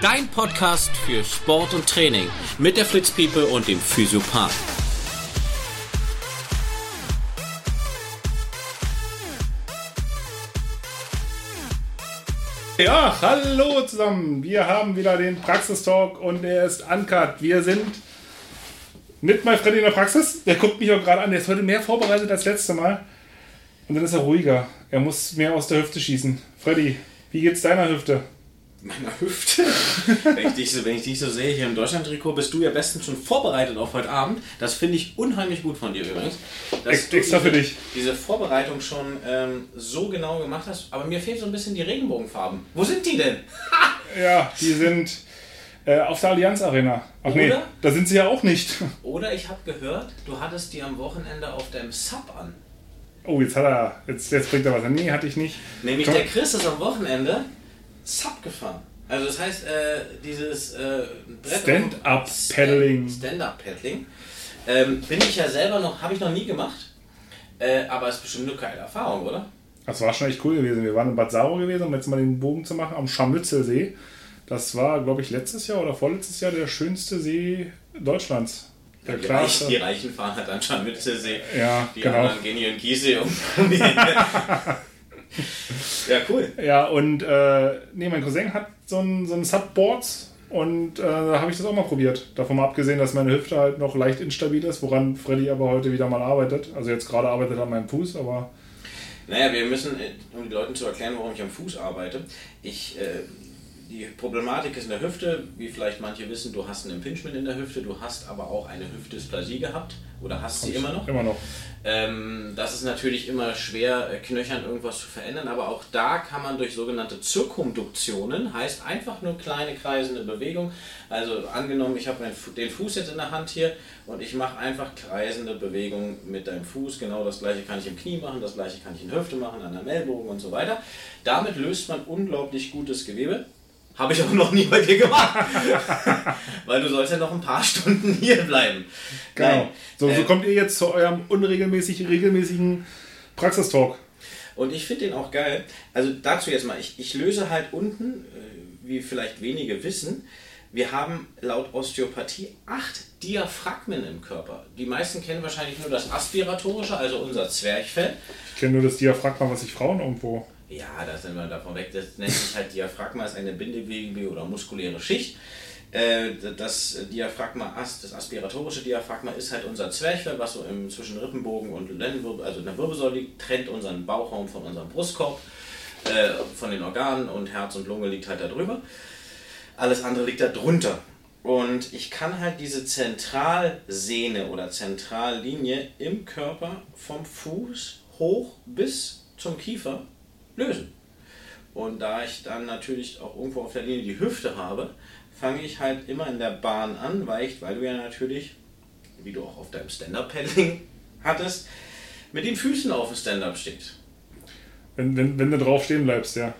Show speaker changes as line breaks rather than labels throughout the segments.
Dein Podcast für Sport und Training mit der Fritz People und dem Physiopath.
Ja, hallo zusammen. Wir haben wieder den Praxistalk und er ist uncut. Wir sind mit mein Freddy in der Praxis. Der guckt mich auch gerade an. Der ist heute mehr vorbereitet als letzte Mal. Und dann ist er ruhiger. Er muss mehr aus der Hüfte schießen. Freddy, wie geht's deiner Hüfte?
Meiner Hüfte? wenn, ich dich so, wenn ich dich so sehe hier im Deutschland-Trikot, bist du ja bestens schon vorbereitet auf heute Abend. Das finde ich unheimlich gut von dir übrigens. Dass
Ex
du
extra
diese,
für dich.
Diese Vorbereitung schon ähm, so genau gemacht hast. Aber mir fehlen so ein bisschen die Regenbogenfarben. Wo sind die denn?
Ja, die sind äh, auf der Allianz Arena. Ach nee,
Oder?
da sind sie ja auch nicht.
Oder ich habe gehört, du hattest die am Wochenende auf deinem Sub an.
Oh, jetzt hat er. Jetzt, jetzt bringt er was an. Nee, hatte ich nicht.
Nämlich
Komm.
der Chris ist am Wochenende Sub gefahren. Also das heißt, äh, dieses äh,
Stand-up-Paddling.
Stand-up-Paddling. Ähm, bin ich ja selber noch, habe ich noch nie gemacht. Äh, aber ist bestimmt eine geile Erfahrung, oder?
Das war schon echt cool gewesen. Wir waren in Bad Saro gewesen, um jetzt mal den Bogen zu machen, am Scharmützelsee. Das war, glaube ich, letztes Jahr oder vorletztes Jahr der schönste See Deutschlands. Der
Die. Reichen, die Reichen fahren halt dann schon mit See.
Ja,
die
genau.
anderen gehen hier in Gieße um. ja, cool.
Ja, und äh, nee, mein Cousin hat so ein, so ein Subboard und äh, da habe ich das auch mal probiert. Davon mal abgesehen, dass meine Hüfte halt noch leicht instabil ist, woran Freddy aber heute wieder mal arbeitet. Also jetzt gerade arbeitet er an meinem Fuß, aber
Naja, wir müssen, äh, um den Leuten zu erklären, warum ich am Fuß arbeite, ich, äh, die Problematik ist in der Hüfte, wie vielleicht manche wissen, du hast ein Impingement in der Hüfte, du hast aber auch eine Hüftdysplasie gehabt oder hast sie immer noch.
immer noch.
Ähm, das ist natürlich immer schwer, äh, knöchern irgendwas zu verändern, aber auch da kann man durch sogenannte Zirkumduktionen, heißt einfach nur kleine kreisende Bewegung. Also angenommen, ich habe den Fuß jetzt in der Hand hier und ich mache einfach kreisende Bewegungen mit deinem Fuß. Genau das gleiche kann ich im Knie machen, das gleiche kann ich in der Hüfte machen, an der Ellbogen und so weiter. Damit löst man unglaublich gutes Gewebe. Habe ich auch noch nie bei dir gemacht. Weil du sollst ja noch ein paar Stunden hier bleiben.
Genau.
Nein,
So, so
äh,
kommt ihr jetzt zu eurem unregelmäßigen, regelmäßigen Praxistalk.
Und ich finde den auch geil. Also dazu jetzt mal, ich, ich löse halt unten, äh, wie vielleicht wenige wissen, wir haben laut Osteopathie acht Diaphragmen im Körper. Die meisten kennen wahrscheinlich nur das aspiratorische, also unser Zwerchfell.
Ich kenne nur das Diaphragma, was sich Frauen irgendwo.
Ja, da sind wir davon weg. Das nennt sich halt Diaphragma, ist eine bindegewebige oder muskuläre Schicht. Äh, Das Diaphragma, as- das aspiratorische Diaphragma ist halt unser Zwerchfell, was so zwischen Rippenbogen und Lendenwirbel, also in der Wirbelsäule liegt, trennt unseren Bauchraum von unserem Brustkorb, äh, von den Organen und Herz und Lunge liegt halt da drüber. Alles andere liegt da drunter. Und ich kann halt diese Zentralsehne oder Zentrallinie im Körper vom Fuß hoch bis zum Kiefer lösen. Und da ich dann natürlich auch irgendwo auf der Linie die Hüfte habe, fange ich halt immer in der Bahn an, weicht, weil du ja natürlich, wie du auch auf deinem Stand-Up-Paddling hattest, mit den Füßen auf dem Stand-Up stehst.
Wenn, wenn, wenn du drauf stehen bleibst, ja.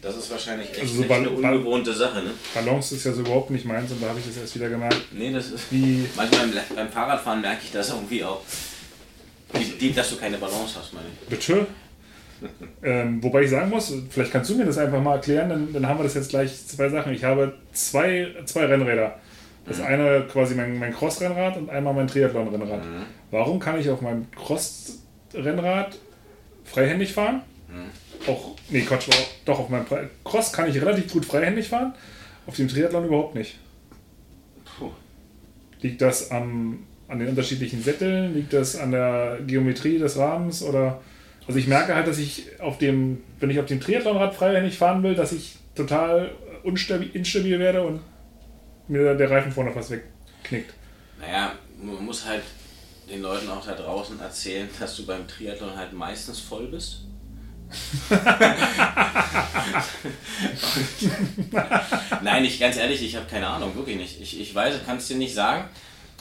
Das ist wahrscheinlich echt
Also so
eine ungewohnte Sache, ne?
Balance ist ja so überhaupt nicht meins und da habe ich das erst wieder gemerkt.
Nee, das ist.
Wie,
Manchmal beim, beim Fahrradfahren merke ich das irgendwie auch. Die, die, dass du keine Balance hast, meine ich.
bitte? Ähm, wobei ich sagen muss, vielleicht kannst du mir das einfach mal erklären, dann, dann haben wir das jetzt gleich zwei Sachen. Ich habe zwei, zwei Rennräder. Das eine quasi mein, mein Cross-Rennrad und einmal mein Triathlon-Rennrad. Warum kann ich auf meinem Cross-Rennrad freihändig fahren? Auch, nee, Quatsch, doch, auf meinem Cross kann ich relativ gut freihändig fahren, auf dem Triathlon überhaupt nicht.
Puh.
Liegt das am, an den unterschiedlichen Sätteln? Liegt das an der Geometrie des Rahmens? Oder also ich merke halt, dass ich auf dem, wenn ich auf dem Triathlonrad freihändig fahren will, dass ich total unstabil, instabil werde und mir der Reifen vorne fast wegknickt.
Naja, man muss halt den Leuten auch da draußen erzählen, dass du beim Triathlon halt meistens voll bist. Nein, ich ganz ehrlich, ich habe keine Ahnung, wirklich nicht. Ich, ich weiß, kann es dir nicht sagen.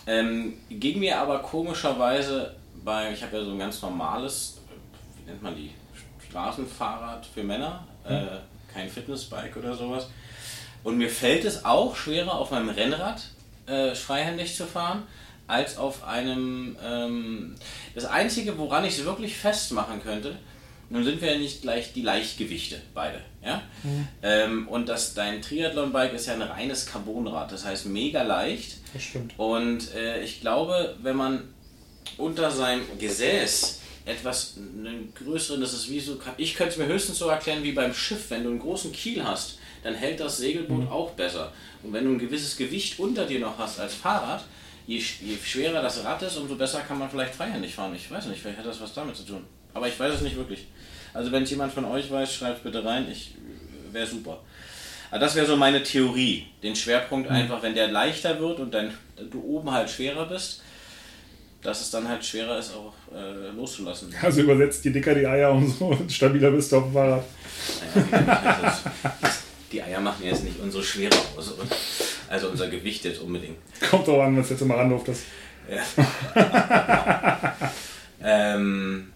Ähm, ging mir aber komischerweise bei, ich habe ja so ein ganz normales, nennt man die, Straßenfahrrad für Männer, äh, kein Fitnessbike oder sowas. Und mir fällt es auch schwerer, auf meinem Rennrad äh, freihändig zu fahren, als auf einem. Ähm, das Einzige, woran ich es wirklich festmachen könnte, Nun sind wir ja nicht gleich die Leichtgewichte, beide. Ja? Mhm. Ähm, und das, dein Triathlon-Bike ist ja ein reines Carbonrad, das heißt mega leicht.
Das stimmt.
Und äh, ich glaube, wenn man unter seinem Gesäß etwas, einen größeren, das ist wie so, ich könnte es mir höchstens so erklären wie beim Schiff, wenn du einen großen Kiel hast, dann hält das Segelboot mhm. auch besser. Und wenn du ein gewisses Gewicht unter dir noch hast als Fahrrad, je, je schwerer das Rad ist, umso besser kann man vielleicht freihändig fahren. Ich weiß nicht, vielleicht hat das was damit zu tun. Aber ich weiß es nicht wirklich. Also wenn es jemand von euch weiß, schreibt bitte rein. Ich wäre super. Aber das wäre so meine Theorie. Den Schwerpunkt mhm. einfach, wenn der leichter wird und dann du oben halt schwerer bist, dass es dann halt schwerer ist, auch äh, loszulassen.
Also übersetzt, je dicker die Eier, umso stabiler bist du auf dem Fahrrad.
Naja, also, die Eier machen jetzt nicht unsere Schwere aus. Also unser Gewicht jetzt unbedingt.
Kommt auch an, was jetzt immer ranruft. Das.
Ja. ähm,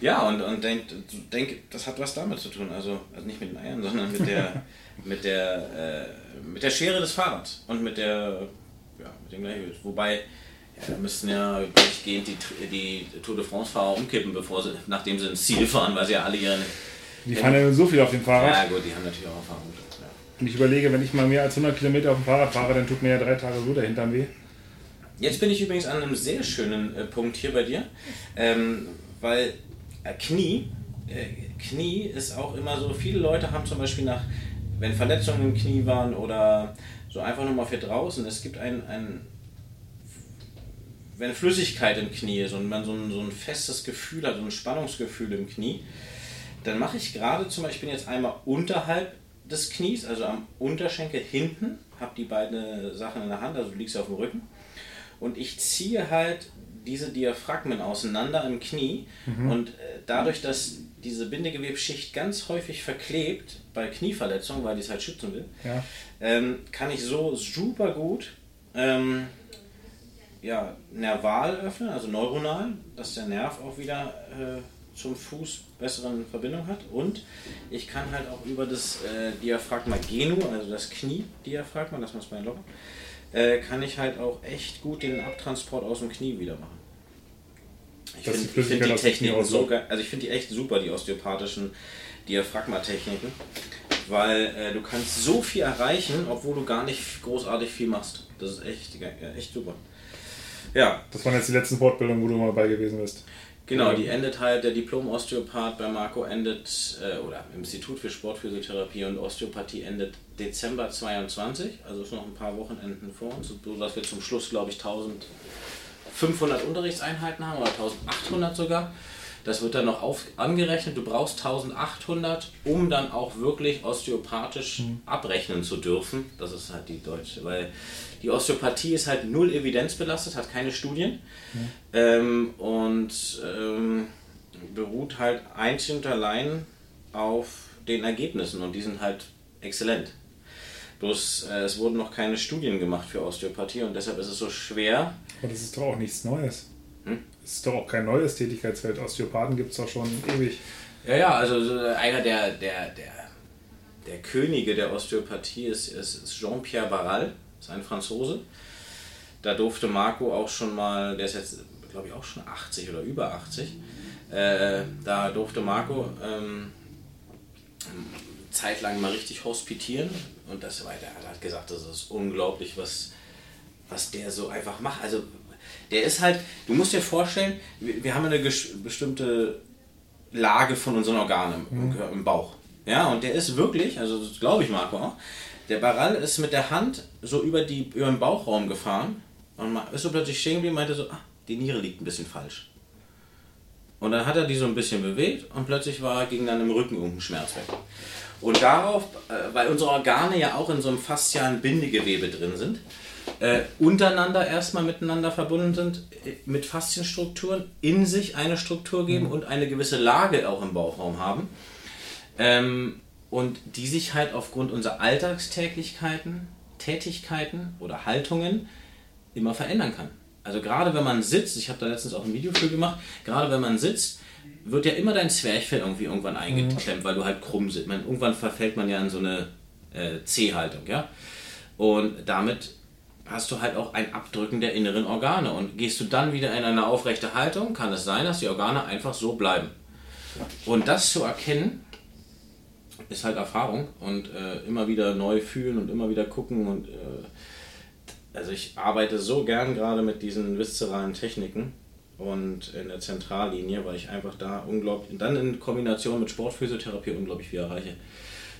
ja, und, und denk, denk, das hat was damit zu tun. Also, also nicht mit den Eiern, sondern mit der, mit der, äh, mit der Schere des Fahrrads und mit der, ja, mit dem Gleichgewicht. Wobei, ja, da müssten ja durchgehend die, die Tour de France-Fahrer umkippen, bevor sie, nachdem sie ins Ziel fahren, weil sie ja alle ihren.
Die fahren ja so viel auf dem Fahrrad.
Ja, gut, die haben natürlich auch Erfahrung. Ja.
Und ich überlege, wenn ich mal mehr als 100 Kilometer auf dem Fahrrad fahre, dann tut mir ja drei Tage so der Hintern weh.
Jetzt bin ich übrigens an einem sehr schönen äh, Punkt hier bei dir, ähm, weil äh, Knie, äh, Knie ist auch immer so, viele Leute haben zum Beispiel nach, wenn Verletzungen im Knie waren oder so einfach nur mal für draußen, es gibt ein, ein wenn Flüssigkeit im Knie ist und man so ein, so ein festes Gefühl hat, so ein Spannungsgefühl im Knie, dann mache ich gerade zum Beispiel jetzt einmal unterhalb des Knies, also am Unterschenkel hinten, habe die beiden Sachen in der Hand, also du liegst auf dem Rücken und ich ziehe halt diese Diaphragmen auseinander im Knie mhm. und äh, dadurch, dass diese Bindegewebsschicht ganz häufig verklebt bei Knieverletzungen, weil die es halt schützen will,
ja.
ähm, kann ich so super gut ähm, ja, nerval öffnen, also neuronal, dass der Nerv auch wieder äh, zum Fuß besseren Verbindung hat und ich kann halt auch über das äh, Diaphragma genu, also das Knie-Diaphragma, das man es den Locken, äh, kann ich halt auch echt gut den Abtransport aus dem Knie wieder machen. Ich finde find die Techniken so geil, also ich finde die echt super, die osteopathischen Diaphragmatechniken, weil äh, du kannst so viel erreichen, obwohl du gar nicht großartig viel machst. Das ist echt, echt super. Ja.
Das waren jetzt die letzten Fortbildungen, wo du mal dabei gewesen bist.
Genau, die endet halt, der Diplom-Osteopath bei Marco endet, äh, oder im Institut für Sportphysiotherapie und Osteopathie endet Dezember 22, also ist noch ein paar Wochenenden vor uns, so dass wir zum Schluss, glaube ich, 1500 Unterrichtseinheiten haben oder 1800 sogar. Das wird dann noch auf, angerechnet. Du brauchst 1800, um dann auch wirklich osteopathisch mhm. abrechnen zu dürfen. Das ist halt die deutsche, weil die Osteopathie ist halt null evidenzbelastet, hat keine Studien mhm. ähm, und ähm, beruht halt einzig und allein auf den Ergebnissen und die sind halt exzellent. Bloß äh, es wurden noch keine Studien gemacht für Osteopathie und deshalb ist es so schwer.
Aber das ist doch auch nichts Neues. Hm? Das ist doch auch kein neues Tätigkeitsfeld. Osteopathen gibt es doch schon ewig.
Ja, ja, also einer der, der, der, der Könige der Osteopathie ist, ist, ist Jean-Pierre Barral, ist ein Franzose. Da durfte Marco auch schon mal, der ist jetzt, glaube ich, auch schon 80 oder über 80. Äh, da durfte Marco ähm, zeitlang mal richtig hospitieren und das weiter. Er hat gesagt, das ist unglaublich, was, was der so einfach macht. Also der ist halt, du musst dir vorstellen, wir, wir haben eine bestimmte Lage von unseren Organen im, mhm. im, Bauch. Ja, und der ist wirklich, also das glaube ich Marco auch, der Barall ist mit der Hand so über, die, über den Bauchraum gefahren und ist so plötzlich stehen geblieben und meinte so, ah, die Niere liegt ein bisschen falsch. Und dann hat er die so ein bisschen bewegt und plötzlich war, ging dann im Rücken irgendein Schmerz weg. Und darauf, äh, weil unsere Organe ja auch in so einem faszialen Bindegewebe drin sind, äh, untereinander erstmal miteinander verbunden sind, äh, mit Faszienstrukturen, in sich eine Struktur geben mhm. und eine gewisse Lage auch im Bauchraum haben. Ähm, und die sich halt aufgrund unserer Alltagstäglichkeiten, Tätigkeiten oder Haltungen immer verändern kann. Also gerade wenn man sitzt, ich habe da letztens auch ein Video für gemacht, gerade wenn man sitzt, wird ja immer dein Zwerchfell irgendwie irgendwann eingeklemmt, mhm. weil du halt krumm sitzt. Man, irgendwann verfällt man ja in so eine äh, C-Haltung, ja. Und damit hast du halt auch ein Abdrücken der inneren Organe. Und gehst du dann wieder in eine aufrechte Haltung, kann es sein, dass die Organe einfach so bleiben. Und das zu erkennen, ist halt Erfahrung und äh, immer wieder neu fühlen und immer wieder gucken und äh, also ich arbeite so gern gerade mit diesen viszeralen Techniken und in der Zentrallinie, weil ich einfach da unglaublich, dann in Kombination mit Sportphysiotherapie unglaublich viel erreiche.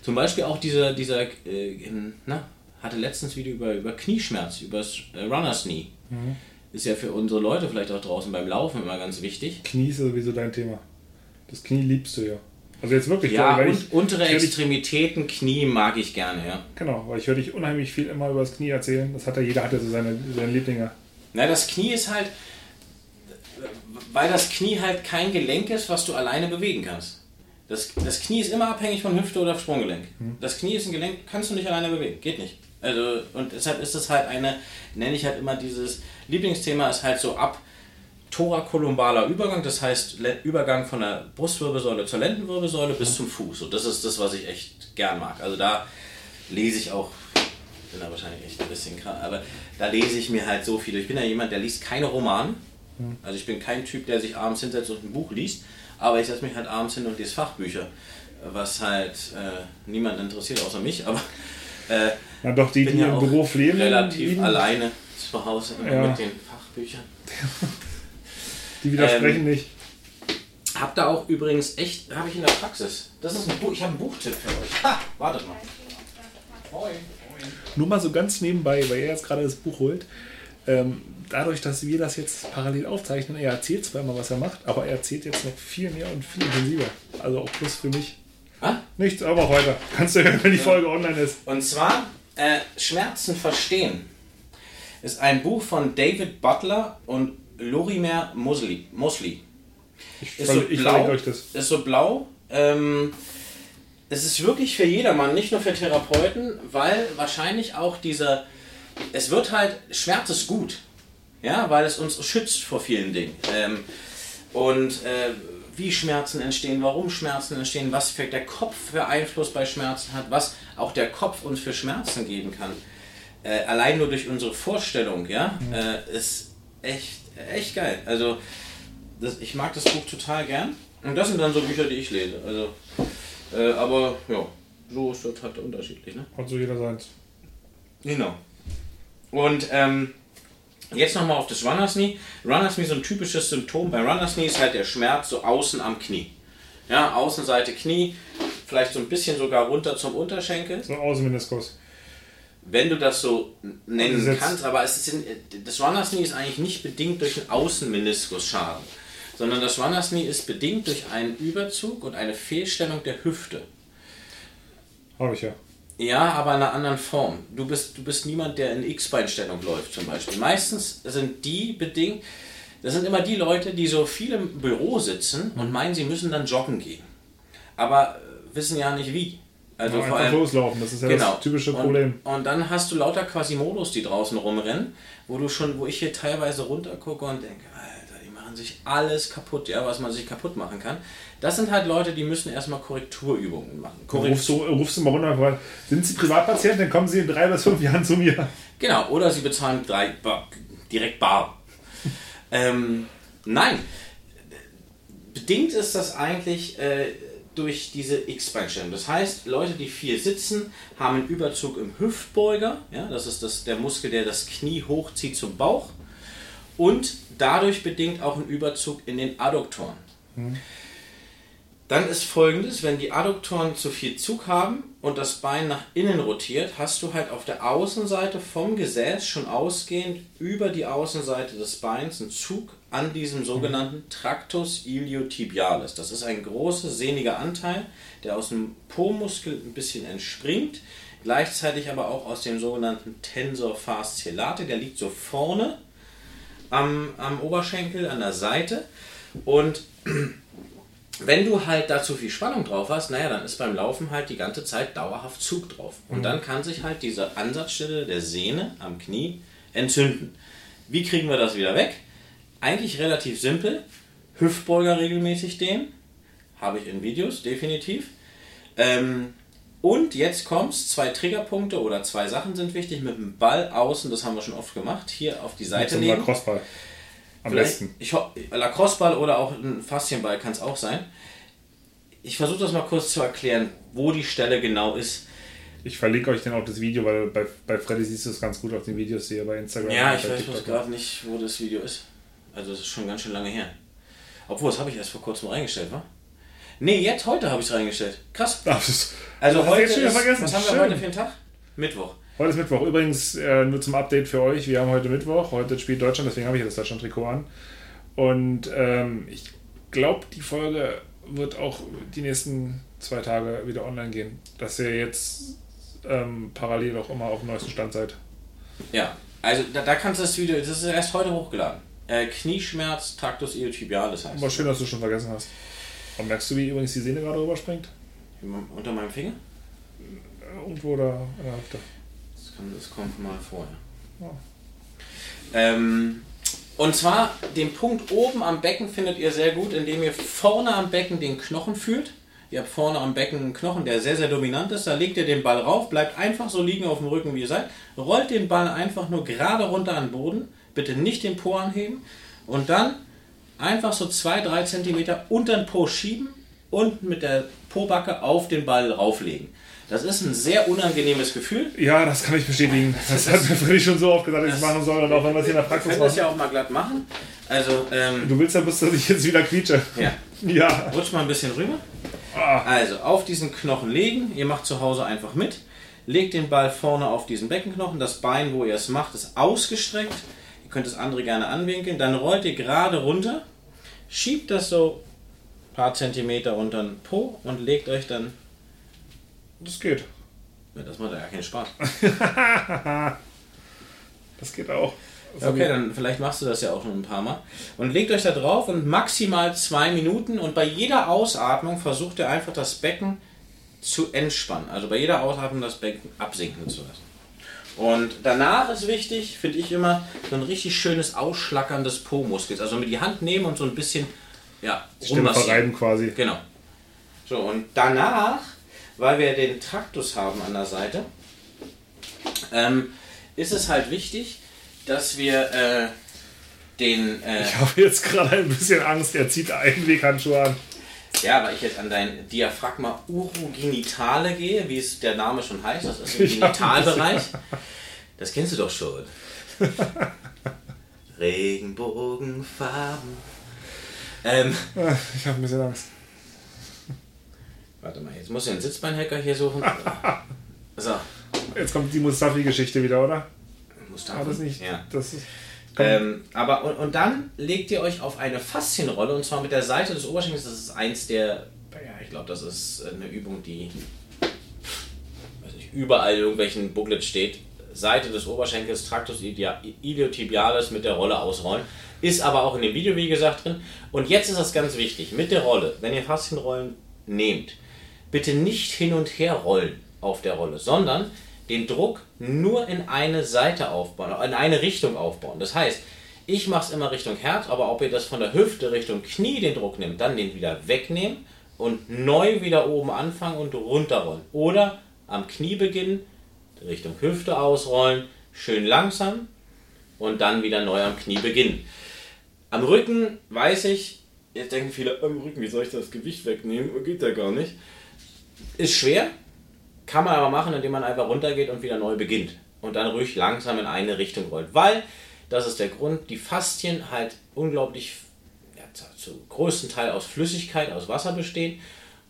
Zum Beispiel auch dieser, dieser äh, na, hatte letztens Video über, über Knieschmerz, über das äh, Runners Knee. Mhm. Ist ja für unsere Leute vielleicht auch draußen beim Laufen immer ganz wichtig.
Knie ist sowieso dein Thema. Das Knie liebst du ja. Also jetzt wirklich.
Ja, weil ich, untere ich, Extremitäten, Knie mag ich gerne, ja.
Genau, weil ich höre dich unheimlich viel immer über das Knie erzählen. Das hat ja jeder hat ja so seine, seine Lieblinge.
Na, das Knie ist halt, weil das Knie halt kein Gelenk ist, was du alleine bewegen kannst. Das, das Knie ist immer abhängig von Hüfte oder Sprunggelenk. Hm. Das Knie ist ein Gelenk, kannst du nicht alleine bewegen. Geht nicht. Also, und deshalb ist es halt eine, nenne ich halt immer dieses Lieblingsthema, ist halt so ab thorakolumbaler Übergang, das heißt Übergang von der Brustwirbelsäule zur Lendenwirbelsäule bis zum Fuß. Und das ist das, was ich echt gern mag. Also da lese ich auch, bin da wahrscheinlich echt ein bisschen krank, aber da lese ich mir halt so viel. Ich bin ja jemand, der liest keine Romane. Hm. Also ich bin kein Typ, der sich abends hinsetzt und ein Buch liest, aber ich setze mich halt abends hin und lese Fachbücher, was halt äh, niemand interessiert außer mich, aber äh,
ja, doch die, die ja im Beruf leben.
Relativ leben. alleine zu Hause ja. mit den Fachbüchern.
die widersprechen ähm, nicht.
Hab da auch übrigens echt, habe ich in der Praxis. Das ist ein Buch, ich habe einen Buchtipp für euch. Ha, wartet mal.
Moin. Nur mal so ganz nebenbei, weil er jetzt gerade das Buch holt. Ähm, dadurch, dass wir das jetzt parallel aufzeichnen, er erzählt zwar immer, was er macht, aber er erzählt jetzt noch viel mehr und viel intensiver. Also auch plus für mich. Ah? Nichts, aber weiter. Kannst du hören, wenn die Folge online ist.
Und zwar äh, Schmerzen verstehen. Ist ein Buch von David Butler und Lorimer Mosley. Mosley. Ich, ist, so ich blau, euch das. ist so blau. Ähm, es ist wirklich für jedermann, nicht nur für Therapeuten, weil wahrscheinlich auch dieser. Es wird halt, Schmerz ist gut. Ja, weil es uns schützt vor vielen Dingen. Ähm, und äh, wie Schmerzen entstehen, warum Schmerzen entstehen, was für der Kopf für Einfluss bei Schmerzen hat, was auch der Kopf uns für Schmerzen geben kann. Äh, allein nur durch unsere Vorstellung, ja, mhm. äh, ist echt, echt geil. Also, das, ich mag das Buch total gern. Und das sind dann so Bücher, die ich lese. Also, äh, aber ja, so ist das halt unterschiedlich. Ne?
Hat so jeder seins.
Genau. Und ähm, Jetzt nochmal auf das Runners Knee. Runners Knee, so ein typisches Symptom bei Runners Knee ist halt der Schmerz so außen am Knie. Ja, Außenseite Knie, vielleicht so ein bisschen sogar runter zum Unterschenkel.
So Außenmeniskus.
Wenn du das so nennen das kannst, aber es ist in, das Runners Knee ist eigentlich nicht bedingt durch einen Außenmeniskusschaden, sondern das Runners Knee ist bedingt durch einen Überzug und eine Fehlstellung der Hüfte.
Habe ich ja.
Ja, aber in einer anderen Form. Du bist, du bist niemand, der in X-Beinstellung läuft zum Beispiel. Meistens sind die bedingt, das sind immer die Leute, die so viel im Büro sitzen und meinen, sie müssen dann joggen gehen. Aber äh, wissen ja nicht wie.
Also ja, vor allem, loslaufen, das ist ja genau. das typische Problem.
Und, und, dann hast du lauter Quasimodos, die draußen rumrennen, wo du schon, wo ich hier teilweise runtergucke und denke, Alter, die machen sich alles kaputt, ja, was man sich kaputt machen kann. Das sind halt Leute, die müssen erstmal Korrekturübungen machen.
Korrektur. Rufst, du, rufst du mal runter, sind Sie Privatpatient, dann kommen Sie in drei bis fünf Jahren zu mir.
Genau, oder Sie bezahlen drei, direkt bar. ähm, nein, bedingt ist das eigentlich äh, durch diese X-Beinstellung. Das heißt, Leute, die viel sitzen, haben einen Überzug im Hüftbeuger. Ja, das ist das, der Muskel, der das Knie hochzieht zum Bauch. Und dadurch bedingt auch einen Überzug in den Adduktoren. Mhm. Dann ist folgendes, wenn die Adduktoren zu viel Zug haben und das Bein nach innen rotiert, hast du halt auf der Außenseite vom Gesäß schon ausgehend über die Außenseite des Beins einen Zug an diesem sogenannten Tractus iliotibialis. Das ist ein großer sehniger Anteil, der aus dem Po-Muskel ein bisschen entspringt, gleichzeitig aber auch aus dem sogenannten Tensor fasciolate, der liegt so vorne am, am Oberschenkel an der Seite und wenn du halt da zu viel Spannung drauf hast, naja, dann ist beim Laufen halt die ganze Zeit dauerhaft Zug drauf. Und mhm. dann kann sich halt diese Ansatzstelle der Sehne am Knie entzünden. Wie kriegen wir das wieder weg? Eigentlich relativ simpel. Hüftbeuger regelmäßig dehnen. Habe ich in Videos, definitiv. Ähm, und jetzt kommt's, zwei Triggerpunkte oder zwei Sachen sind wichtig. Mit dem Ball außen, das haben wir schon oft gemacht, hier auf die Seite legen. Crossball. Am besten. Ich Lacrosseball oder auch ein Faszienball kann es auch sein. ich versuche das mal kurz zu erklären, wo die Stelle genau ist.
Ich verlinke euch dann auch das Video, weil bei, bei Freddy siehst du es ganz gut auf den Videos hier bei Instagram.
Ja, ich weiß gerade nicht, wo das Video ist. Also, es ist schon ganz schön lange her. Obwohl, das habe ich erst vor kurzem reingestellt, wa? Nee, jetzt, heute habe ich es reingestellt. Krass. Also, heute ist, vergessen. was haben wir heute für einen Tag? Mittwoch.
Heute ist Mittwoch. Übrigens, äh, nur zum Update für euch: Wir haben heute Mittwoch. Heute spielt Deutschland, deswegen habe ich das Deutschland-Trikot an. Und ähm, ich glaube, die Folge wird auch die nächsten zwei Tage wieder online gehen. Dass ihr jetzt ähm, parallel auch immer auf dem neuesten Stand seid.
Ja, also da, da kannst du das Video, das ist erst heute hochgeladen. Äh, Knieschmerz, Tractus iliotibialis
heißt. Aber schön, dass du schon vergessen hast. Und merkst du, wie übrigens die Sehne gerade rüberspringt?
Unter meinem Finger?
Irgendwo da in der.
Das, kann, das kommt mal vorher. Ja. Ähm, und zwar den Punkt oben am Becken findet ihr sehr gut, indem ihr vorne am Becken den Knochen fühlt. Ihr habt vorne am Becken einen Knochen, der sehr, sehr dominant ist. Da legt ihr den Ball rauf, bleibt einfach so liegen auf dem Rücken, wie ihr seid. Rollt den Ball einfach nur gerade runter an den Boden. Bitte nicht den Po anheben. Und dann einfach so 2-3 cm unter den Po schieben und mit der Pobacke auf den Ball rauflegen. Das ist ein sehr unangenehmes Gefühl.
Ja, das kann ich bestätigen. Das, das hat mir Freddy schon so oft gesagt, dass ich machen soll. Und auch wenn wir es hier in der Praxis
machen. Wir können das ja auch mal glatt machen. Also, ähm,
du willst ja bis, dass ich jetzt wieder quietsche.
Ja. ja. Rutsch mal ein bisschen rüber. Ah. Also auf diesen Knochen legen. Ihr macht zu Hause einfach mit. Legt den Ball vorne auf diesen Beckenknochen. Das Bein, wo ihr es macht, ist ausgestreckt. Könnt das andere gerne anwinkeln. Dann rollt ihr gerade runter. Schiebt das so ein paar Zentimeter unter den Po und legt euch dann.
Das geht.
Ja, das macht ja keinen Spaß.
das geht auch.
Okay, dann vielleicht machst du das ja auch noch ein paar Mal. Und legt euch da drauf und maximal zwei Minuten und bei jeder Ausatmung versucht ihr einfach das Becken zu entspannen. Also bei jeder Ausatmung das Becken absinken zu lassen. Und danach ist wichtig, finde ich immer, so ein richtig schönes Ausschlackern des Po-Muskels. Also mit die Hand nehmen und so ein bisschen ja,
verreiben quasi.
Genau. So, und danach, weil wir den Traktus haben an der Seite, ähm, ist es halt wichtig, dass wir äh, den. Äh,
ich habe jetzt gerade ein bisschen Angst, er zieht Einweghandschuhe an.
Ja, weil ich jetzt an dein Diaphragma urogenitale gehe, wie es der Name schon heißt, das ist im Genitalbereich. Das kennst du doch schon. Regenbogenfarben.
Ähm, ich habe ein bisschen Angst.
Warte mal, jetzt muss ich einen Sitzbeinhacker hier suchen.
so. Jetzt kommt die Mustafi-Geschichte wieder, oder? Mustafa. Ah, das nicht.
Ja. Das ist, ähm, aber und, und, dann legt ihr euch auf eine Faszienrolle und zwar mit der Seite des Oberschenkels. Das ist eins der, ja, ich glaube, das ist eine Übung, die nicht, überall in irgendwelchen Booklets steht. Seite des Oberschenkels, Tractus iliotibialis mit der Rolle ausrollen. Ist aber auch in dem Video, wie gesagt, drin. Und jetzt ist das ganz wichtig. Mit der Rolle, wenn ihr Faszienrollen nehmt, bitte nicht hin und her rollen auf der Rolle, sondern den Druck nur in eine Seite aufbauen, in eine Richtung aufbauen. Das heißt, ich mache es immer Richtung Herz, aber ob ihr das von der Hüfte Richtung Knie den Druck nimmt, dann den wieder wegnehmen und neu wieder oben anfangen und runterrollen. Oder am Knie beginnen, Richtung Hüfte ausrollen, schön langsam und dann wieder neu am Knie beginnen. Am Rücken weiß ich, jetzt denken viele, am Rücken, wie soll ich das Gewicht wegnehmen? Geht ja gar nicht. Ist schwer, kann man aber machen, indem man einfach runtergeht und wieder neu beginnt. Und dann ruhig langsam in eine Richtung rollt. Weil, das ist der Grund, die Faszien halt unglaublich, ja, zu größten Teil aus Flüssigkeit, aus Wasser bestehen.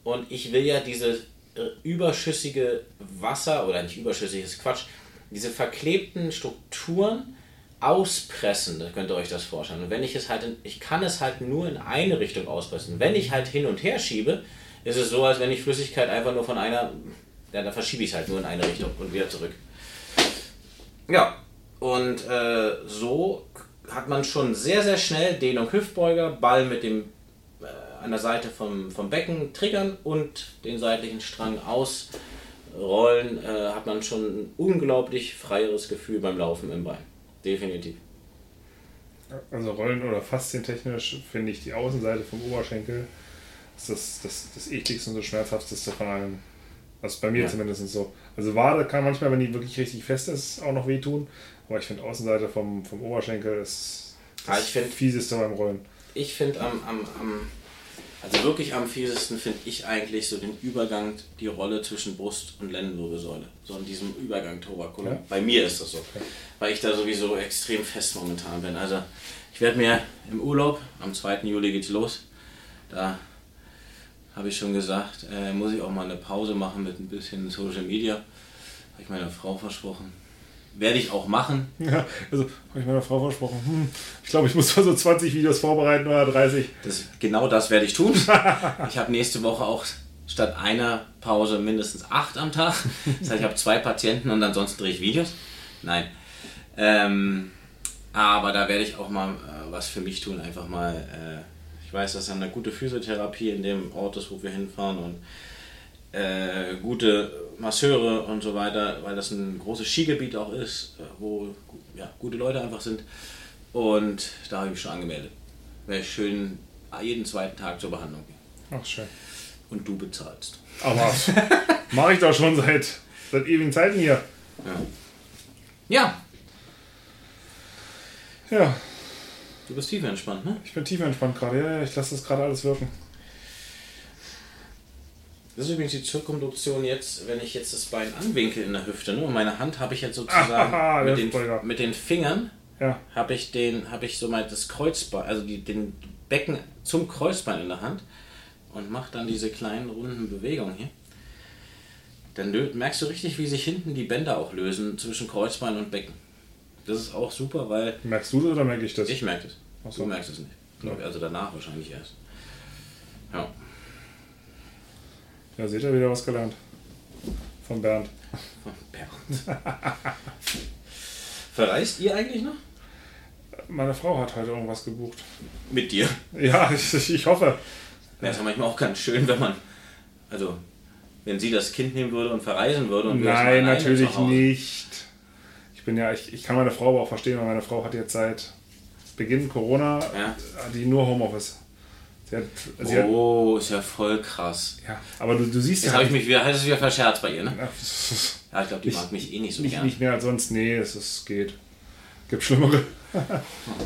Und ich will ja diese äh, überschüssige Wasser, oder nicht überschüssiges Quatsch, diese verklebten Strukturen auspressen, da könnt ihr euch das vorstellen. Und wenn ich es halt, in, ich kann es halt nur in eine Richtung auspressen. Wenn ich halt hin und her schiebe, ist es so, als wenn ich Flüssigkeit einfach nur von einer ja, da verschiebe ich es halt nur in eine Richtung und wieder zurück. Ja, und äh, so hat man schon sehr, sehr schnell Dehnung Hüftbeuger, Ball mit dem äh, an der Seite vom, vom Becken triggern und den seitlichen Strang ausrollen, äh, hat man schon ein unglaublich freieres Gefühl beim Laufen im Bein. Definitiv.
Also rollen oder faszientechnisch finde ich die Außenseite vom Oberschenkel ist das, das, das ekligste und das schmerzhafteste von allem. Also bei mir ja. zumindest so. Also Wade kann manchmal, wenn die wirklich richtig fest ist, auch noch wehtun. Aber ich finde Außenseite vom, vom Oberschenkel ist
das ja, ich find,
fieseste beim Rollen.
Ich finde am, am, am Also wirklich am fiesesten finde ich eigentlich so den Übergang, die Rolle zwischen Brust und Lendenwirbelsäule. So in diesem Übergang Thoracolum.
Ja.
Bei mir ist das so. Weil ich da sowieso extrem fest momentan bin. Also ich werde mir im Urlaub, am 2. Juli geht's los, da habe ich schon gesagt, äh, muss ich auch mal eine Pause machen mit ein bisschen Social Media. Habe ich meiner Frau versprochen. Werde ich auch machen.
Ja, also habe ich meiner Frau versprochen. Hm, ich glaube, ich muss mal so 20 Videos vorbereiten oder 30.
Das, genau das werde ich tun. Ich habe nächste Woche auch statt einer Pause mindestens acht am Tag. Das heißt, ich habe zwei Patienten und ansonsten drehe ich Videos. Nein. Ähm, aber da werde ich auch mal äh, was für mich tun. Einfach mal, äh, ich weiß, dass eine gute Physiotherapie in dem Ort ist, wo wir hinfahren und äh, gute Masseure und so weiter, weil das ein großes Skigebiet auch ist, äh, wo ja, gute Leute einfach sind. Und da habe ich mich schon angemeldet. Wäre ich schön jeden zweiten Tag zur Behandlung gehen.
Ach, schön.
Und du bezahlst.
Aber mache ich doch schon seit, seit ewigen Zeiten hier.
Ja,
Ja,
du bist tief entspannt, ne?
ich bin tief entspannt gerade. Ja, ja, ich lasse das gerade alles wirken.
Das ist übrigens die Zirkumduktion jetzt, wenn ich jetzt das Bein anwinkel in der Hüfte. Ne? Und meine Hand habe ich jetzt sozusagen
Aha,
mit, den, mit den Fingern
Ja,
habe ich den, habe ich so mal das Kreuzbein, also die, den Becken zum Kreuzbein in der Hand und mache dann diese kleinen runden Bewegungen hier. Dann merkst du richtig, wie sich hinten die Bänder auch lösen zwischen Kreuzbein und Becken. Das ist auch super, weil
merkst du das oder merke ich das?
ich merke das.
So.
Du merkst es nicht. Glaub. Also danach wahrscheinlich erst. Ja.
Ja, seht ihr wieder was gelernt. Von Bernd.
Bernd. Verreist ihr eigentlich noch?
Meine Frau hat heute irgendwas gebucht.
Mit dir.
Ja, ich, ich hoffe.
Ja, ist ja manchmal auch ganz schön, wenn man, also, wenn sie das Kind nehmen würde und verreisen würde und
Nein, natürlich nicht. Ich bin ja, ich, ich kann meine Frau aber auch verstehen, weil meine Frau hat jetzt seit Beginn Corona
Ja.
die nur Homeoffice. Hat, hat,
Oh, ist ja voll krass.
ja, aber du, du siehst
Jetzt
ja
habe ich mich wieder, hat es wieder verscherzt bei ihr, ne?
Ja,
Ja, ich glaube, die
Nicht-
mag mich eh nicht so
nicht,
gern.
nicht mehr als sonst. Nee, es ist, geht. Gibt Schlimmere.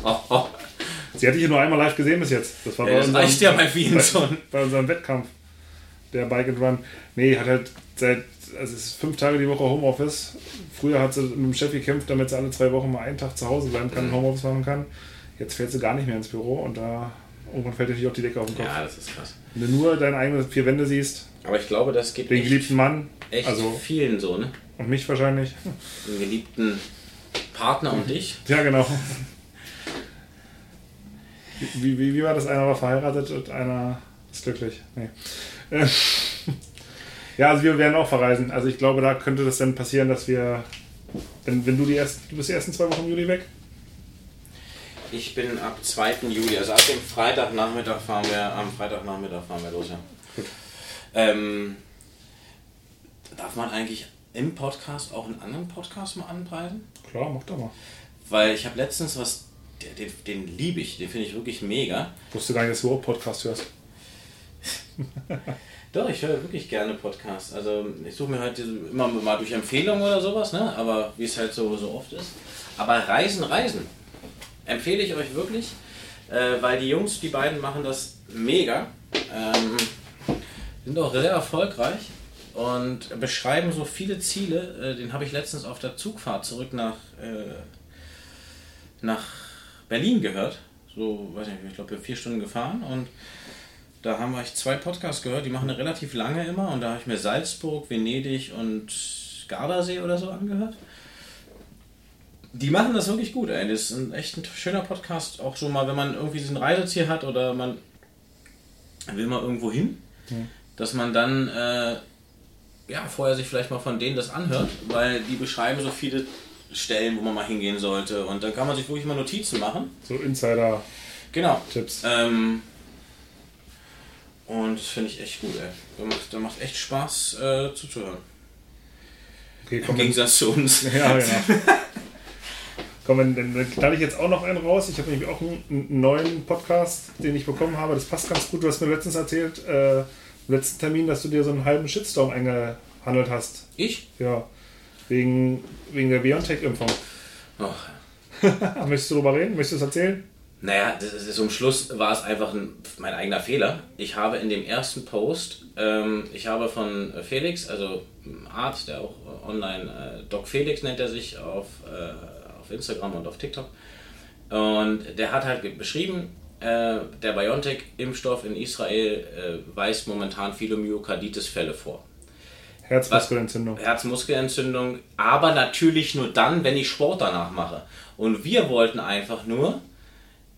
Oh, oh.
Sie hatte ich nur einmal live gesehen bis jetzt. Das war
Ja, das reicht ja bei vielen
bei,
schon.
bei unserem Wettkampf. Der Bike and Run. Nee, hat halt seit, also es ist fünf Tage die Woche Homeoffice. Früher hat sie mit dem Chef gekämpft, damit sie alle zwei Wochen mal einen Tag zu Hause bleiben kann und Homeoffice machen kann. Jetzt fährt sie gar nicht mehr ins Büro und da irgendwann fällt dir natürlich auch die Decke auf den Kopf.
Ja, das ist krass.
Wenn du nur deine eigenen vier Wände siehst,
Aber ich glaube, das geht
den geliebten Mann,
echt
also
vielen so, ne?
und mich wahrscheinlich.
Den geliebten Partner und dich.
Ja, genau. Wie, wie, wie war das? Einer war verheiratet und einer ist glücklich. Nee. Ja, also wir werden auch verreisen. Also ich glaube, da könnte das dann passieren, dass wir, wenn, wenn du die ersten, du bist die ersten zwei Wochen im Juli weg?
Ich bin ab 2. Juli, also ab dem Freitagnachmittag fahren wir, am Freitagnachmittag fahren wir los, ja. Ähm, darf man eigentlich im Podcast auch einen anderen Podcast mal anpreisen?
Klar, mach doch mal.
Weil ich habe letztens was, den, den, liebe ich, den finde ich wirklich mega.
Wusste gar nicht, dass du auch Podcast hörst.
Doch, ich höre wirklich gerne Podcasts. Also ich suche mir halt immer mal durch Empfehlungen oder sowas, ne? aber wie es halt so, so oft ist. Aber Reisen, Reisen empfehle ich euch wirklich, äh, weil die Jungs, die beiden machen das mega. Ähm, sind auch sehr erfolgreich und beschreiben so viele Ziele. Äh, den habe ich letztens auf der Zugfahrt zurück nach, äh, nach Berlin gehört. So, weiß nicht, ich glaube, wir vier Stunden gefahren und da haben wir zwei Podcasts gehört, die machen eine relativ lange immer und da habe ich mir Salzburg, Venedig und Gardasee oder so angehört. Die machen das wirklich gut, ey. Das ist ein echt ein schöner Podcast, auch schon mal, wenn man irgendwie so ein Reiseziel hat oder man will mal irgendwo hin, dass man dann äh, ja, vorher sich vielleicht mal von denen das anhört, weil die beschreiben so viele Stellen, wo man mal hingehen sollte und dann kann man sich wirklich mal Notizen machen.
So Insider-Tipps.
Genau. Ähm, und das finde ich echt gut, ey. Der macht, der macht echt Spaß äh, zuzuhören.
Okay,
Im Gegensatz zu uns.
Ja, genau. Komm, dann, dann, knall ich jetzt auch noch einen raus. Ich habe nämlich auch einen, einen neuen Podcast, den ich bekommen habe. Das passt ganz gut. Du hast mir letztens erzählt, äh, im letzten Termin, dass du dir so einen halben Shitstorm eingehandelt hast.
Ich?
Ja. Wegen, wegen der BioNTech-Impfung. Möchtest du darüber reden? Möchtest du es erzählen?
Naja, das ist, zum Schluss war es einfach ein, mein eigener Fehler. Ich habe in dem ersten Post, ähm, ich habe von Felix, also Arzt, der auch online, äh, Doc Felix nennt er sich auf, äh, auf Instagram und auf TikTok. Und der hat halt beschrieben, äh, der BioNTech-Impfstoff in Israel äh, weist momentan viele Myokarditis-Fälle vor.
Herzmuskelentzündung.
Herzmuskelentzündung, aber natürlich nur dann, wenn ich Sport danach mache. Und wir wollten einfach nur,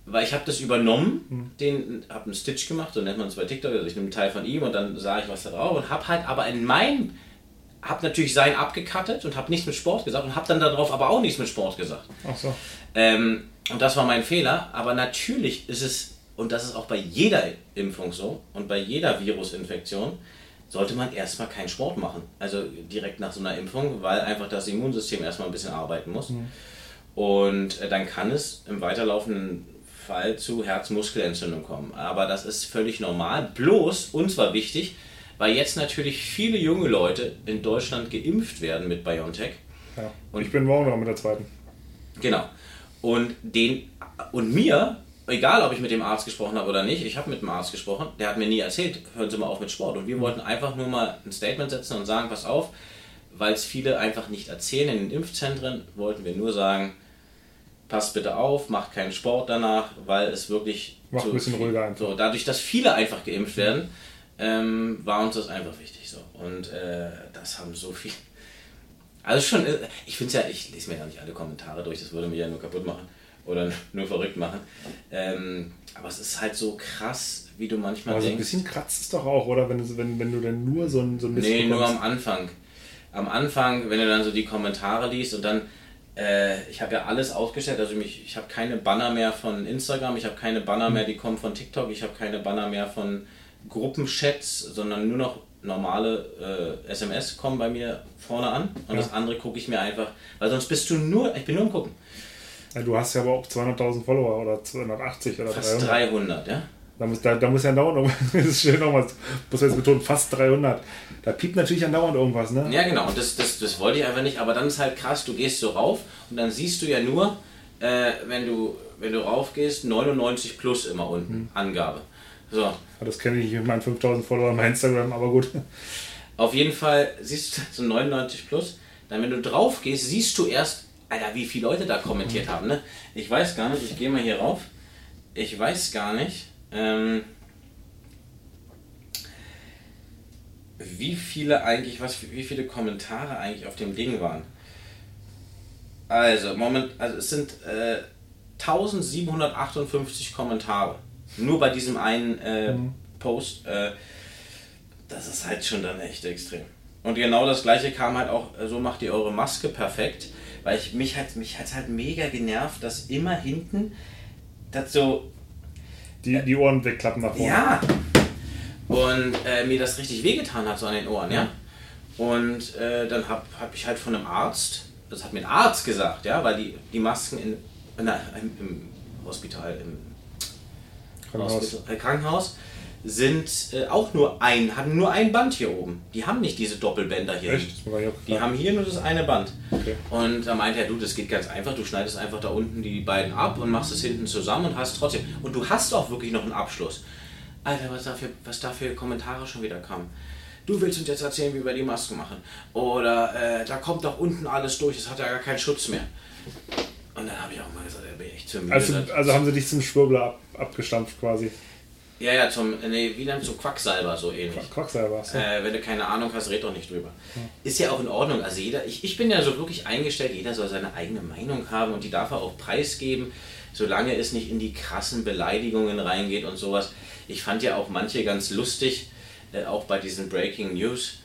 weil ich habe das übernommen, hm. den habe einen Stitch gemacht, so nennt man es bei TikTok, also ich nehme einen Teil von ihm und dann sah ich was da drauf und habe halt aber in meinem, habe natürlich sein abgekattet und habe nichts mit Sport gesagt und habe dann darauf aber auch nichts mit Sport gesagt.
Ach so.
Ähm, und das war mein Fehler, aber natürlich ist es, und das ist auch bei jeder Impfung so und bei jeder Virusinfektion, sollte man erstmal keinen Sport machen. Also direkt nach so einer Impfung, weil einfach das Immunsystem erstmal ein bisschen arbeiten muss. Mhm. Und äh, dann kann es im weiterlaufenden Fall zu Herzmuskelentzündung kommen. Aber das ist völlig normal. Bloß, uns war wichtig, weil jetzt natürlich viele junge Leute in Deutschland geimpft werden mit BioNTech.
Ja. Und ich bin morgen noch mit der zweiten.
Genau. Und, den, und mir, egal ob ich mit dem Arzt gesprochen habe oder nicht, ich habe mit dem Arzt gesprochen, der hat mir nie erzählt, hören Sie mal auf mit Sport. Und wir mhm. wollten einfach nur mal ein Statement setzen und sagen, pass auf, weil es viele einfach nicht erzählen in den Impfzentren, wollten wir nur sagen, passt bitte auf, macht keinen Sport danach, weil es wirklich
macht so ein bisschen ruhiger
einfach. So, dadurch, dass viele einfach geimpft werden, ähm, war uns das einfach wichtig so. Und äh, das haben so viele also schon, äh, ich finde es ja, ich lese mir ja nicht alle Kommentare durch, das würde mich ja nur kaputt machen oder nur verrückt machen. Ähm, aber es ist halt so krass, wie du manchmal
aber denkst. ein bisschen kratzt es doch auch, oder? Wenn du, wenn, wenn du dann nur so ein, so ein
Mist Nee, nur am Anfang. Am Anfang, wenn du dann so die Kommentare liest und dann, äh, ich habe ja alles ausgestellt, also mich, ich habe keine Banner mehr von Instagram, ich habe keine Banner mehr, die kommen von TikTok, ich habe keine Banner mehr von Gruppenchats, sondern nur noch normale äh, SMS kommen bei mir vorne an und ja. das andere gucke ich mir einfach, weil sonst bist du nur, ich bin nur im Gucken.
Ja, du hast ja aber auch 200.000 Follower oder 280 oder
Fast 300. 300, ja.
Da muss, da, da muss ja dauernd das ist schön nochmal, muss man jetzt betonen, fast 300. Da piept natürlich andauernd irgendwas, ne?
Ja, genau, und das, das, das wollte ich einfach nicht, aber dann ist halt krass, du gehst so rauf und dann siehst du ja nur, äh, wenn du wenn du rauf gehst, 99 plus immer unten, hm. Angabe. So.
Das kenne ich mit meinen 5000 Followern bei Instagram, aber gut.
Auf jeden Fall siehst du so 99 plus. Dann, wenn du drauf gehst, siehst du erst, Alter, wie viele Leute da kommentiert haben. Ne? Ich weiß gar nicht, ich gehe mal hier rauf. Ich weiß gar nicht, ähm, wie viele eigentlich, was, wie viele Kommentare eigentlich auf dem Ding waren. Also, Moment, also es sind äh, 1758 Kommentare. Nur bei diesem einen äh, mhm. Post. Äh, das ist halt schon dann echt extrem. Und genau das gleiche kam halt auch, äh, so macht ihr eure Maske perfekt. Weil ich, mich hat mich hat halt mega genervt, dass immer hinten das so.
Die, die Ohren wegklappen nach vorne.
Ja. Und äh, mir das richtig wehgetan hat, so an den Ohren, ja. Und äh, dann habe hab ich halt von einem Arzt, das hat mir ein Arzt gesagt, ja, weil die, die Masken in, in, im, im Hospital, im Krankenhaus, äh, Krankenhaus sind äh, auch nur ein, haben nur ein Band hier oben. Die haben nicht diese Doppelbänder hier.
Echt?
Die haben hier nur das eine Band. Okay. Und da meinte er, du, das geht ganz einfach. Du schneidest einfach da unten die beiden ab und machst es hinten zusammen und hast trotzdem. Und du hast auch wirklich noch einen Abschluss. Alter, was da für, was da für Kommentare schon wieder kamen. Du willst uns jetzt erzählen, wie wir die Masken machen. Oder äh, da kommt doch unten alles durch, es hat ja gar keinen Schutz mehr. Und dann habe ich auch mal gesagt, er bin echt zu müde.
Also, also haben sie dich zum Schwurbler ab, abgestampft quasi.
Ja, ja, zum, nee, wie dann zum Quacksalber so ähnlich.
Quacksalber,
so. Äh, wenn du keine Ahnung hast, red doch nicht drüber. Ja. Ist ja auch in Ordnung. Also jeder, ich, ich bin ja so wirklich eingestellt, jeder soll seine eigene Meinung haben und die darf er auch preisgeben, solange es nicht in die krassen Beleidigungen reingeht und sowas. Ich fand ja auch manche ganz lustig, äh, auch bei diesen Breaking News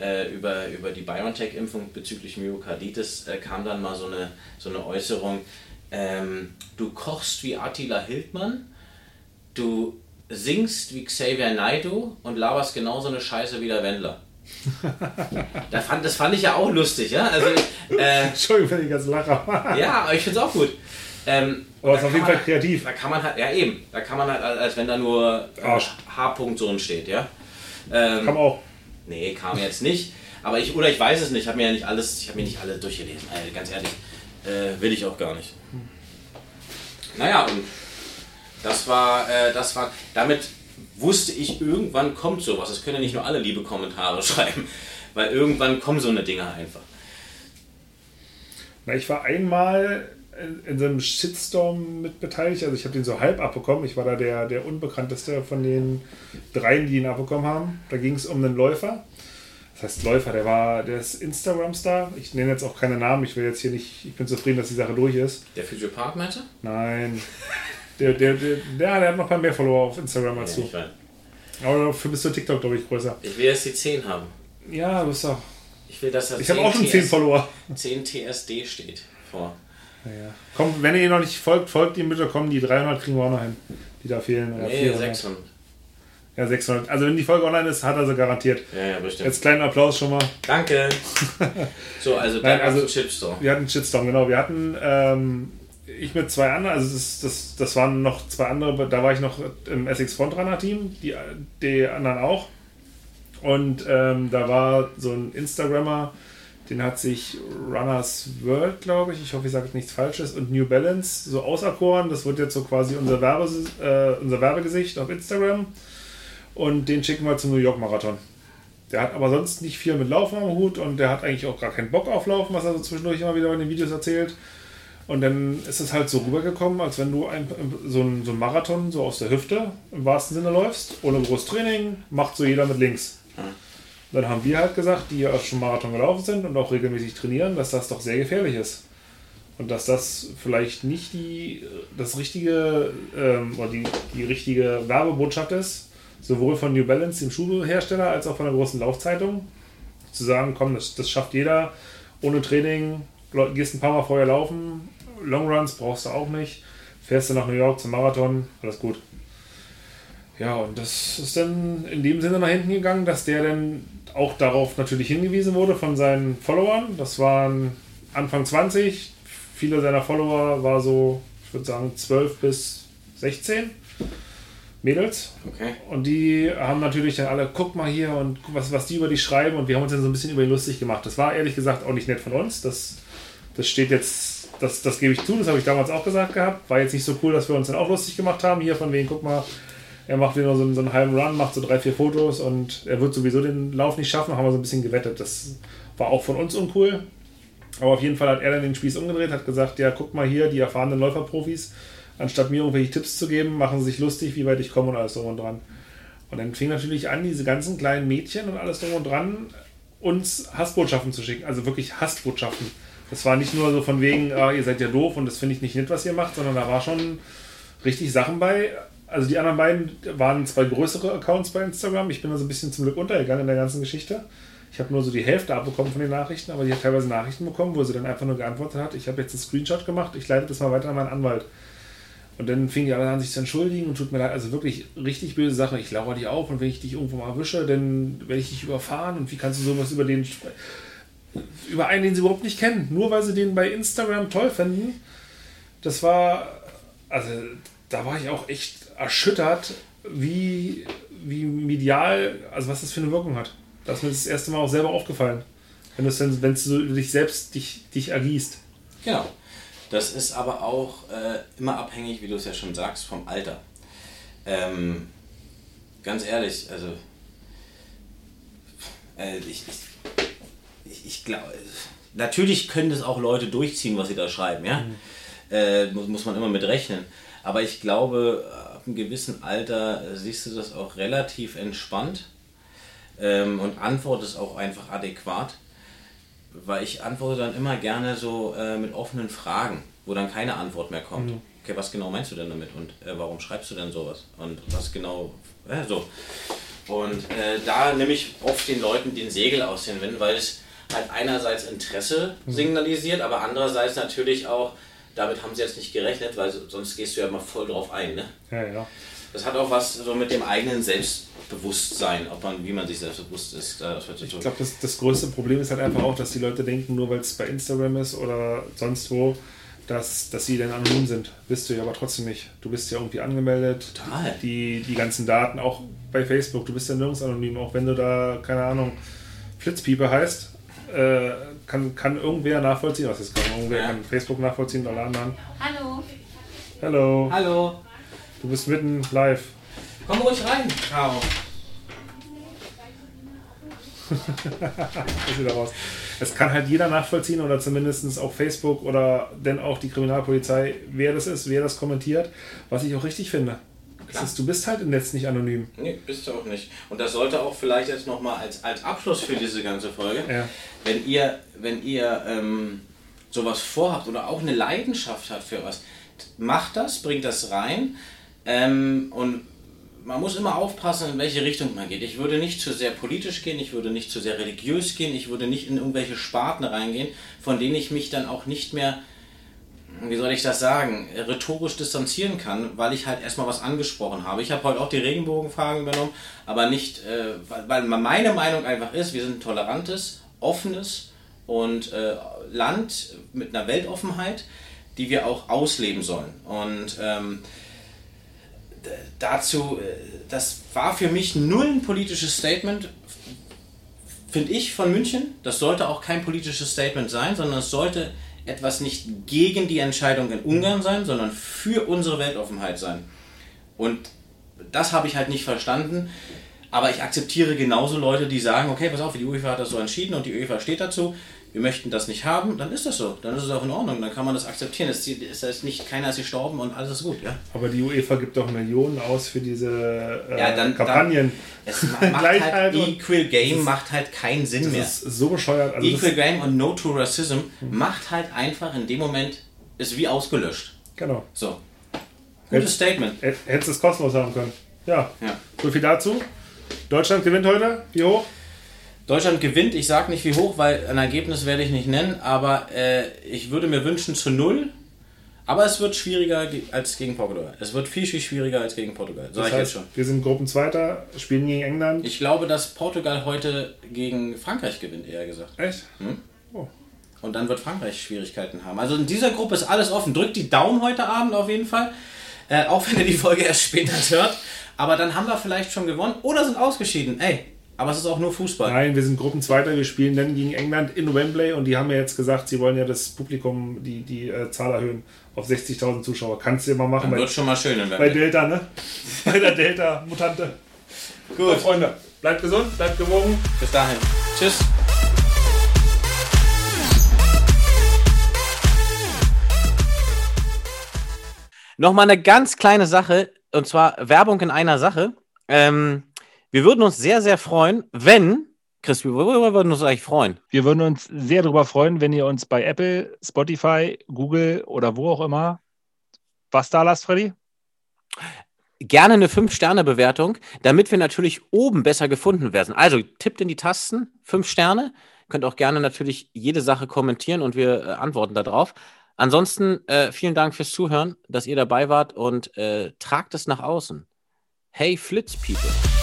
äh, über, über die BioNTech-Impfung bezüglich Myokarditis äh, kam dann mal so eine, so eine Äußerung, ähm, du kochst wie Attila Hildmann, du singst wie Xavier Naidoo und laberst genauso eine Scheiße wie der Wendler. da fand, das fand ich ja auch lustig, ja. Also,
äh, Entschuldigung, wenn ich ganz lache.
ja, aber ich finde es auch gut. Ähm,
aber es ist auf jeden Fall halt, kreativ.
Da kann man halt, ja eben, da kann man halt, als wenn da nur H-Punkt so steht, ja.
Ähm, kam auch.
Nee, kam jetzt nicht. Aber ich, oder ich weiß es nicht, ich habe mir ja nicht alles, ich habe mir nicht alle durchgelesen, also ganz ehrlich. Äh, will ich auch gar nicht. Naja, und Das war, äh, das war, damit wusste ich, irgendwann kommt sowas. Es können ja nicht nur alle liebe Kommentare schreiben, weil irgendwann kommen so eine Dinge einfach.
Na, ich war einmal in, so einem Shitstorm mit beteiligt. Also ich habe den so halb abbekommen. Ich war da der, der unbekannteste von den dreien, die ihn abbekommen haben. Da ging es um einen Läufer. Das heißt Läufer, der war, der ist Instagram-Star. Ich nenne jetzt auch keine Namen. Ich will jetzt hier nicht, ich bin zufrieden, dass die Sache durch ist.
Der Physiopath meinte?
Nein. Der, der, der, der, der hat noch ein paar mehr Follower auf Instagram als
Ja,
du. Aber dafür bist du TikTok, glaube ich, größer.
ich will jetzt die 10 haben.
Ja, du bist doch.
Ich will, dass da
Ich habe auch schon 10 Follower.
10 TSD steht vor.
Naja. Komm, wenn ihr ihn noch nicht folgt, folgt ihm bitte. Kommen die 300 kriegen wir auch noch hin. Die da fehlen. Oder
Nee,
400.
600.
Ja, 600. Also wenn die Folge online ist, hat er sie garantiert.
Ja, ja, bestimmt.
Jetzt kleinen Applaus schon mal.
Danke. so, also
Nein,
dann
also-
also Chipstore.
Wir hatten einen Shitstorm, genau. Wir hatten, ähm, ich mit zwei anderen, also das, das, das waren noch zwei andere, da war ich noch im Essex Frontrunner Team, die, die anderen auch. Und ähm, da war so ein Instagrammer, den hat sich Runners World, glaube ich, ich hoffe, ich sage nichts Falsches, und New Balance so auserkoren. Das wird jetzt so quasi unser, Werbe, äh, unser Werbegesicht auf Instagram. Und den schicken wir zum New York Marathon. Der hat aber sonst nicht viel mit Laufen am Hut und der hat eigentlich auch gar keinen Bock auf Laufen, was er so zwischendurch immer wieder in den Videos erzählt. Und dann ist es halt so rübergekommen, als wenn du ein, so, ein, so Marathon so aus der Hüfte im wahrsten Sinne läufst, ohne groß Training, macht so jeder mit links. Dann haben wir halt gesagt, die ja schon Marathon gelaufen sind und auch regelmäßig trainieren, dass das doch sehr gefährlich ist. Und dass das vielleicht nicht die, das richtige, ähm, oder die, die richtige Werbebotschaft ist, sowohl von New Balance, dem Schuhhersteller, als auch von der großen Laufzeitung, zu sagen, komm, das, das schafft jeder ohne Training, gehst ein paar Mal vorher laufen, Longruns brauchst du auch nicht, fährst du nach New York zum Marathon, alles gut. Ja, und das ist dann in dem Sinne nach hinten gegangen, dass der dann auch darauf natürlich hingewiesen wurde von seinen Followern. Das waren Anfang 20, viele seiner Follower war so, ich würde sagen, 12 bis 16 Mädels.
Okay.
Und die haben natürlich dann alle, guck mal hier und was, was die über dich schreiben und wir haben uns dann so ein bisschen über ihn lustig gemacht. Das war ehrlich gesagt auch nicht nett von uns. Das, das steht jetzt, das, das gebe ich zu, das habe ich damals auch gesagt gehabt. War jetzt nicht so cool, dass wir uns dann auch lustig gemacht haben. Hier von wegen, guck mal, er macht wieder so einen, so einen halben Run, macht so drei, vier Fotos und er wird sowieso den Lauf nicht schaffen, haben wir so ein bisschen gewettet. Das war auch von uns uncool. Aber auf jeden Fall hat er dann den Spieß umgedreht, hat gesagt, ja, guck mal hier, die erfahrenen Läuferprofis, anstatt mir irgendwelche Tipps zu geben, machen sie sich lustig, wie weit ich komme und alles drum und dran. Und dann fing natürlich an, diese ganzen kleinen Mädchen und alles drum und dran, uns Hassbotschaften zu schicken. Also wirklich Hassbotschaften. Das war nicht nur so von wegen, ah, ihr seid ja doof und das finde ich nicht nett, was ihr macht, sondern da war schon richtig Sachen bei. Also die anderen beiden waren zwei größere Accounts bei Instagram. Ich bin da so ein bisschen zum Glück untergegangen in der ganzen Geschichte. Ich habe nur so die Hälfte abbekommen von den Nachrichten, aber die hat teilweise Nachrichten bekommen, wo sie dann einfach nur geantwortet hat, ich habe jetzt einen Screenshot gemacht, ich leite das mal weiter an meinen Anwalt. Und dann fing die alle an, sich zu entschuldigen und tut mir leid, also wirklich richtig böse Sache. Ich lauere dich auf und wenn ich dich irgendwo mal erwische, dann werde ich dich überfahren und wie kannst du sowas über den über einen, den sie überhaupt nicht kennen, nur weil sie den bei Instagram toll finden. Das war, also da war ich auch echt erschüttert, wie, wie medial, also was das für eine Wirkung hat. Das ist mir das erste Mal auch selber aufgefallen. Wenn du dann, wenn du dich selbst dich, dich ergießt.
Genau. Das ist aber auch äh, immer abhängig, wie du es ja schon sagst, vom Alter. Ähm, ganz ehrlich, also äh, ich, ich, ich, glaube, natürlich können das auch Leute durchziehen, was sie da schreiben, ja. Äh, muss, muss man immer mit rechnen. Aber ich glaube, ab einem gewissen Alter äh, siehst du das auch relativ entspannt ähm, und antwortest auch einfach adäquat. Weil ich antworte dann immer gerne so äh, mit offenen Fragen, wo dann keine Antwort mehr kommt. Okay, was genau meinst du denn damit? Und äh, warum schreibst du denn sowas? Und was genau, äh, so. Und äh, da nehme ich oft den Leuten den Segel aus den Wind, weil es halt einerseits Interesse signalisiert, aber andererseits natürlich auch, damit haben sie jetzt nicht gerechnet, weil sonst gehst du ja mal voll drauf ein, ne?
Ja, ja.
Das hat auch was so mit dem eigenen Selbstbewusstsein, ob man, wie man sich selbstbewusst ist, äh.
Ich glaube, das, das größte Problem ist halt einfach auch, dass die Leute denken, nur weil es bei Instagram ist oder sonst wo, dass, dass sie dann anonym sind. Bist du ja aber trotzdem nicht. Du bist ja irgendwie angemeldet.
Total.
Die, die ganzen Daten, auch bei Facebook, du bist ja nirgends anonym, auch wenn du da, keine Ahnung, Flitzpiepe heißt, äh, kann, kann irgendwer nachvollziehen, was ist kann irgendwer
Ja.
kann Facebook nachvollziehen oder alle anderen.
Hallo.
Hallo.
Hallo.
Du bist mitten live.
Komm ruhig rein, Caro.
ist wieder raus. Es kann halt jeder nachvollziehen oder zumindest auf Facebook oder denn auch die Kriminalpolizei, wer das ist, wer das kommentiert, was ich auch richtig finde. Ist, du bist halt im Netz nicht anonym.
Nee, bist du auch nicht. Und das sollte auch vielleicht jetzt nochmal als, als Abschluss für diese ganze Folge, ja. wenn ihr, wenn ihr ähm, sowas vorhabt oder auch eine Leidenschaft habt für was, macht das, bringt das rein. Ähm, und man muss immer aufpassen, in welche Richtung man geht. Ich würde nicht zu sehr politisch gehen, ich würde nicht zu sehr religiös gehen, ich würde nicht in irgendwelche Sparten reingehen, von denen ich mich dann auch nicht mehr, wie soll ich das sagen, rhetorisch distanzieren kann, weil ich halt erstmal was angesprochen habe. Ich habe heute auch die Regenbogenfragen übernommen, aber nicht, äh, weil meine Meinung einfach ist, wir sind ein tolerantes, offenes und äh, Land mit einer Weltoffenheit, die wir auch ausleben sollen. Und ähm, dazu, äh, das war für mich null ein politisches Statement, finde ich, von München. Das sollte auch kein politisches Statement sein, sondern es sollte etwas nicht gegen die Entscheidung in Ungarn sein, sondern für unsere Weltoffenheit sein. Und das habe ich halt nicht verstanden. Aber ich akzeptiere genauso Leute, die sagen, okay, pass auf, die UEFA hat das so entschieden und die UEFA steht dazu wir möchten das nicht haben, dann ist das so. Dann ist es auch in Ordnung. Dann kann man das akzeptieren. Es ist heißt nicht, keiner ist gestorben und alles ist gut. Ja?
Aber die UEFA gibt doch Millionen aus für diese äh, ja, dann, Kampagnen.
Dann, es macht halt, Equal Game macht halt keinen Sinn
das
mehr.
Das ist so bescheuert.
Also Equal Game und No to Racism mhm. macht halt einfach in dem Moment, ist wie ausgelöscht.
Genau.
So. Gutes Statement.
Hättest du es kostenlos haben können. Ja. ja. So viel dazu. Deutschland gewinnt heute. Wie hoch?
Deutschland gewinnt, ich sage nicht wie hoch, weil ein Ergebnis werde ich nicht nennen, aber äh, ich würde mir wünschen zu null. Aber es wird schwieriger als gegen Portugal. Es wird viel, viel schwieriger als gegen Portugal. Sag das ich heißt, jetzt schon.
Wir sind Gruppenzweiter, spielen gegen England.
Ich glaube, dass Portugal heute gegen Frankreich gewinnt, eher gesagt.
Echt? Hm?
Oh. Und dann wird Frankreich Schwierigkeiten haben. Also in dieser Gruppe ist alles offen. Drückt die Daumen heute Abend auf jeden Fall. Äh, auch wenn ihr die Folge erst später hört. Aber dann haben wir vielleicht schon gewonnen oder sind ausgeschieden. Ey, aber es ist auch nur Fußball.
Nein, wir sind Gruppenzweiter. Wir spielen dann gegen England in Wembley und die haben ja jetzt gesagt, sie wollen ja das Publikum, die, die äh, Zahl erhöhen auf 60.000 Zuschauer. Kannst du ja mal machen.
Dann wird schon mal schön in
Wembley. Bei Delta, ne? bei der Delta-Mutante. Gut. So, Freunde, bleibt gesund, bleibt gewogen.
Bis dahin. Tschüss. Nochmal eine ganz kleine Sache, und zwar Werbung in einer Sache. Ähm, wir würden uns sehr, sehr freuen, wenn, Chris, worüber würden wir uns eigentlich freuen?
Wir würden uns sehr darüber freuen, wenn ihr uns bei Apple, Spotify, Google oder wo auch immer was da lasst, Freddy?
Gerne eine 5-Sterne-Bewertung, damit wir natürlich oben besser gefunden werden. Also tippt in die Tasten, 5 Sterne. Könnt auch gerne natürlich jede Sache kommentieren und wir äh, antworten darauf. Ansonsten äh, vielen Dank fürs Zuhören, dass ihr dabei wart und äh, tragt es nach außen. Hey Flitz People.